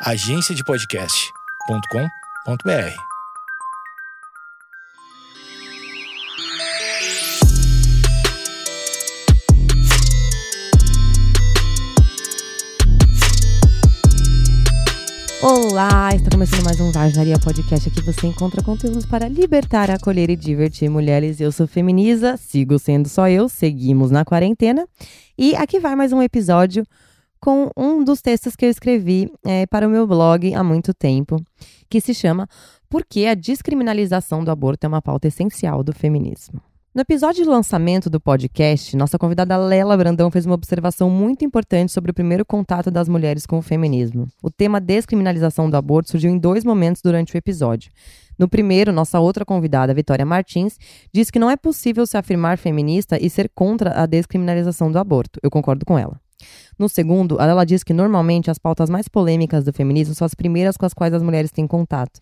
agenciadepodcast.com.br. Olá, está começando mais um Vaginaria Podcast. Aqui você encontra conteúdos para libertar, acolher e divertir mulheres. Eu sou Feminiza, sigo sendo só eu, seguimos na quarentena. E aqui vai mais um episódio com um dos textos que eu escrevi é, para o meu blog há muito tempo, que se chama Por que a descriminalização do aborto é uma pauta essencial do feminismo. No episódio de lançamento do podcast, nossa convidada Lela Brandão fez uma observação muito importante sobre o primeiro contato das mulheres com o feminismo. O tema descriminalização do aborto surgiu em dois momentos durante o episódio. No primeiro, nossa outra convidada, Vitória Martins, disse que não é possível se afirmar feminista e ser contra a descriminalização do aborto. Eu concordo com ela. No segundo, ela diz que normalmente as pautas mais polêmicas do feminismo são as primeiras com as quais as mulheres têm contato,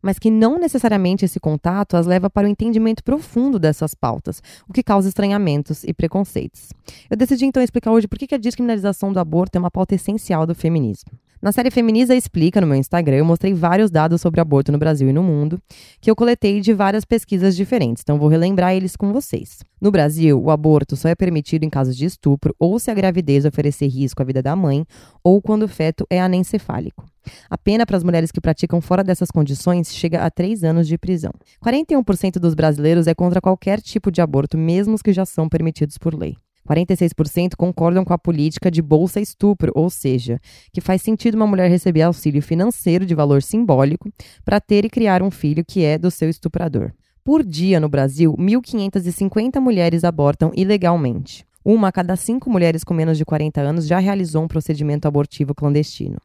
mas que não necessariamente esse contato as leva para o entendimento profundo dessas pautas, o que causa estranhamentos e preconceitos. Eu decidi então explicar hoje por que a descriminalização do aborto é uma pauta essencial do feminismo. Na série Feminiza Explica, no meu Instagram, eu mostrei vários dados sobre aborto no Brasil e no mundo, que eu coletei de várias pesquisas diferentes, então vou relembrar eles com vocês. No Brasil, o aborto só é permitido em casos de estupro ou se a gravidez oferecer risco à vida da mãe ou quando o feto é anencefálico. A pena para as mulheres que praticam fora dessas condições chega a três anos de prisão. 41% dos brasileiros é contra qualquer tipo de aborto, mesmo os que já são permitidos por lei. 46% concordam com a política de bolsa estupro, ou seja, que faz sentido uma mulher receber auxílio financeiro de valor simbólico para ter e criar um filho que é do seu estuprador. Por dia no Brasil, 1.550 mulheres abortam ilegalmente. Uma a cada cinco mulheres com menos de 40 anos já realizou um procedimento abortivo clandestino.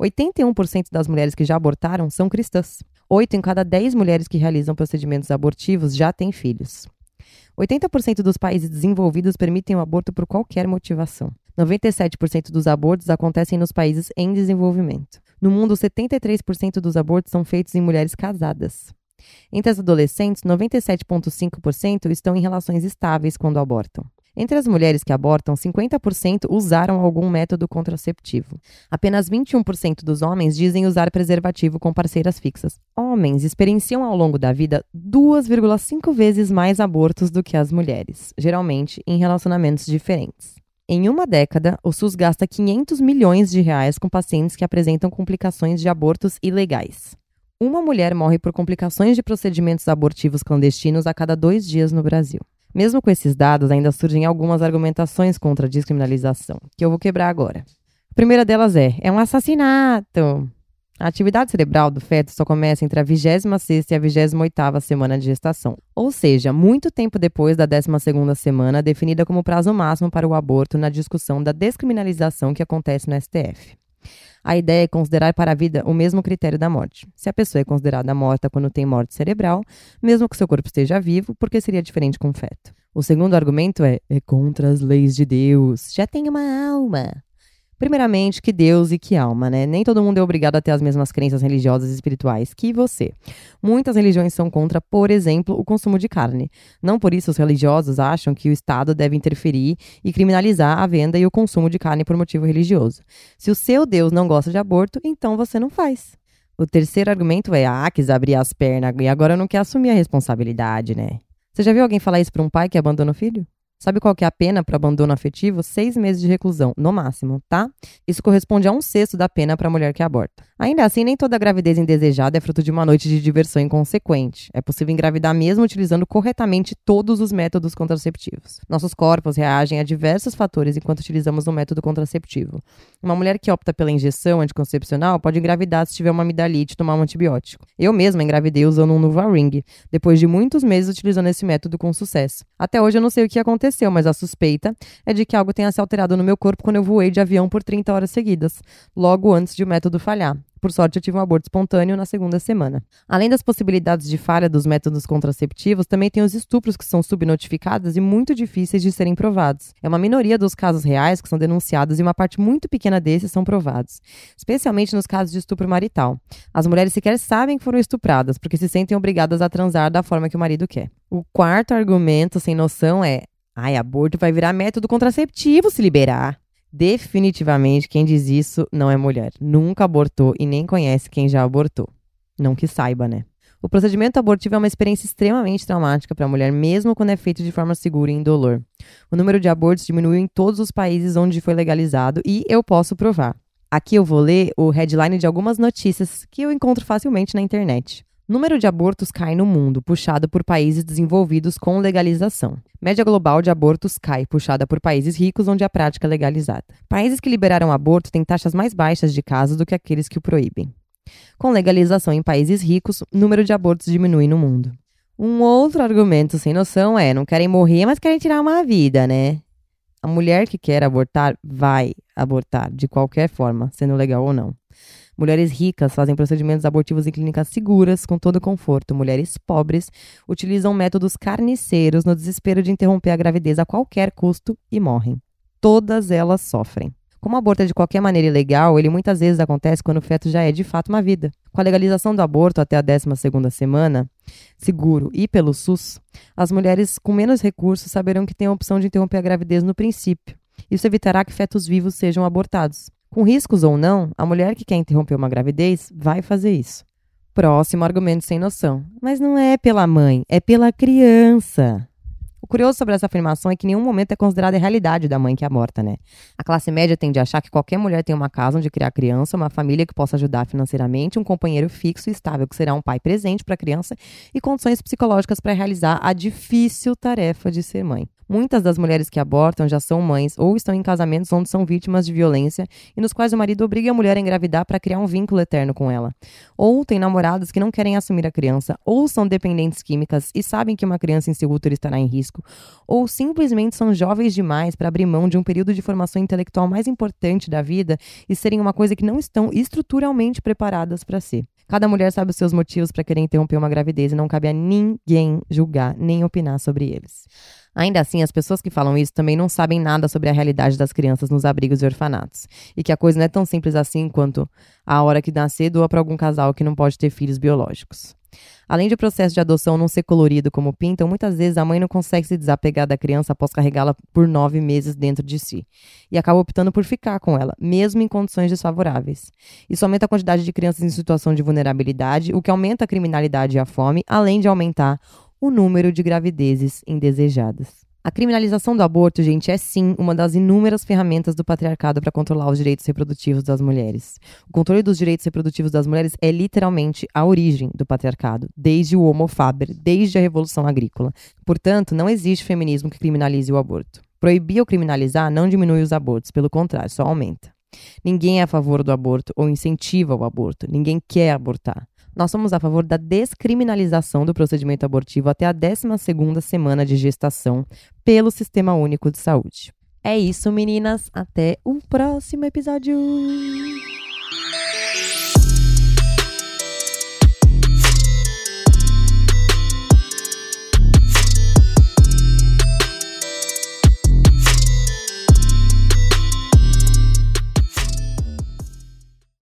81% das mulheres que já abortaram são cristãs. 8 em cada 10 mulheres que realizam procedimentos abortivos já têm filhos. 80% dos países desenvolvidos permitem o aborto por qualquer motivação. 97% dos abortos acontecem nos países em desenvolvimento. No mundo, 73% dos abortos são feitos em mulheres casadas. Entre as adolescentes, 97,5% estão em relações estáveis quando abortam. Entre as mulheres que abortam, 50% usaram algum método contraceptivo. Apenas 21% dos homens dizem usar preservativo com parceiras fixas. Homens experienciam ao longo da vida 2,5 vezes mais abortos do que as mulheres, geralmente em relacionamentos diferentes. Em uma década, o SUS gasta 500 milhões de reais com pacientes que apresentam complicações de abortos ilegais. Uma mulher morre por complicações de procedimentos abortivos clandestinos a cada dois dias no Brasil. Mesmo com esses dados, ainda surgem algumas argumentações contra a descriminalização, que eu vou quebrar agora. A primeira delas é: é um assassinato. A atividade cerebral do feto só começa entre a 26 e a 28 semana de gestação, ou seja, muito tempo depois da 12 semana, definida como prazo máximo para o aborto na discussão da descriminalização que acontece no STF. A ideia é considerar para a vida o mesmo critério da morte. Se a pessoa é considerada morta quando tem morte cerebral, mesmo que seu corpo esteja vivo, porque seria diferente com o feto. O segundo argumento é: é contra as leis de Deus. Já tem uma alma. Primeiramente, que Deus e que alma, né? Nem todo mundo é obrigado a ter as mesmas crenças religiosas e espirituais que você. Muitas religiões são contra, por exemplo, o consumo de carne. Não por isso os religiosos acham que o Estado deve interferir e criminalizar a venda e o consumo de carne por motivo religioso. Se o seu Deus não gosta de aborto, então você não faz. O terceiro argumento é: ah, quis abrir as pernas e agora não quer assumir a responsabilidade, né? Você já viu alguém falar isso para um pai que abandona o filho? Sabe qual que é a pena para abandono afetivo? Seis meses de reclusão, no máximo, tá? Isso corresponde a um sexto da pena para a mulher que aborta. Ainda assim, nem toda gravidez indesejada é fruto de uma noite de diversão inconsequente. É possível engravidar mesmo utilizando corretamente todos os métodos contraceptivos. Nossos corpos reagem a diversos fatores enquanto utilizamos um método contraceptivo. Uma mulher que opta pela injeção anticoncepcional pode engravidar se tiver uma amidalite e tomar um antibiótico. Eu mesma engravidei usando um Nuvaring, depois de muitos meses utilizando esse método com sucesso. Até hoje eu não sei o que aconteceu aconteceu, mas a suspeita é de que algo tenha se alterado no meu corpo quando eu voei de avião por 30 horas seguidas, logo antes de o método falhar. Por sorte, eu tive um aborto espontâneo na segunda semana. Além das possibilidades de falha dos métodos contraceptivos, também tem os estupros que são subnotificados e muito difíceis de serem provados. É uma minoria dos casos reais que são denunciados e uma parte muito pequena desses são provados, especialmente nos casos de estupro marital. As mulheres sequer sabem que foram estupradas porque se sentem obrigadas a transar da forma que o marido quer. O quarto argumento sem noção é Ai, aborto vai virar método contraceptivo se liberar. Definitivamente, quem diz isso não é mulher. Nunca abortou e nem conhece quem já abortou. Não que saiba, né? O procedimento abortivo é uma experiência extremamente traumática para a mulher, mesmo quando é feito de forma segura e indolor. O número de abortos diminuiu em todos os países onde foi legalizado e eu posso provar. Aqui eu vou ler o headline de algumas notícias que eu encontro facilmente na internet. Número de abortos cai no mundo, puxado por países desenvolvidos com legalização. Média global de abortos cai, puxada por países ricos onde a prática é legalizada. Países que liberaram aborto têm taxas mais baixas de casos do que aqueles que o proíbem. Com legalização em países ricos, número de abortos diminui no mundo. Um outro argumento sem noção é: não querem morrer, mas querem tirar uma vida, né? A mulher que quer abortar vai abortar, de qualquer forma, sendo legal ou não. Mulheres ricas fazem procedimentos abortivos em clínicas seguras, com todo conforto. Mulheres pobres utilizam métodos carniceiros no desespero de interromper a gravidez a qualquer custo e morrem. Todas elas sofrem. Como o aborto é de qualquer maneira ilegal, ele muitas vezes acontece quando o feto já é de fato uma vida. Com a legalização do aborto até a 12ª semana, seguro e pelo SUS, as mulheres com menos recursos saberão que têm a opção de interromper a gravidez no princípio. Isso evitará que fetos vivos sejam abortados. Com riscos ou não, a mulher que quer interromper uma gravidez vai fazer isso. Próximo argumento sem noção. Mas não é pela mãe, é pela criança. O curioso sobre essa afirmação é que nenhum momento é considerada a realidade da mãe que aborta, né? A classe média tende a achar que qualquer mulher tem uma casa onde criar criança, uma família que possa ajudar financeiramente, um companheiro fixo e estável que será um pai presente para a criança e condições psicológicas para realizar a difícil tarefa de ser mãe. Muitas das mulheres que abortam já são mães ou estão em casamentos onde são vítimas de violência e nos quais o marido obriga a mulher a engravidar para criar um vínculo eterno com ela. Ou têm namorados que não querem assumir a criança, ou são dependentes químicas e sabem que uma criança em seu útero estará em risco, ou simplesmente são jovens demais para abrir mão de um período de formação intelectual mais importante da vida e serem uma coisa que não estão estruturalmente preparadas para ser. Cada mulher sabe os seus motivos para querer interromper uma gravidez e não cabe a ninguém julgar nem opinar sobre eles. Ainda assim, as pessoas que falam isso também não sabem nada sobre a realidade das crianças nos abrigos e orfanatos. E que a coisa não é tão simples assim quanto a hora que nascer doa para algum casal que não pode ter filhos biológicos. Além de o processo de adoção não ser colorido como pintam, muitas vezes a mãe não consegue se desapegar da criança após carregá-la por nove meses dentro de si. E acaba optando por ficar com ela, mesmo em condições desfavoráveis. Isso aumenta a quantidade de crianças em situação de vulnerabilidade, o que aumenta a criminalidade e a fome, além de aumentar o número de gravidezes indesejadas. A criminalização do aborto, gente, é sim uma das inúmeras ferramentas do patriarcado para controlar os direitos reprodutivos das mulheres. O controle dos direitos reprodutivos das mulheres é literalmente a origem do patriarcado, desde o Homo faber, desde a Revolução Agrícola. Portanto, não existe feminismo que criminalize o aborto. Proibir ou criminalizar não diminui os abortos, pelo contrário, só aumenta. Ninguém é a favor do aborto ou incentiva o aborto. Ninguém quer abortar. Nós somos a favor da descriminalização do procedimento abortivo até a 12ª semana de gestação pelo Sistema Único de Saúde. É isso, meninas. Até o próximo episódio.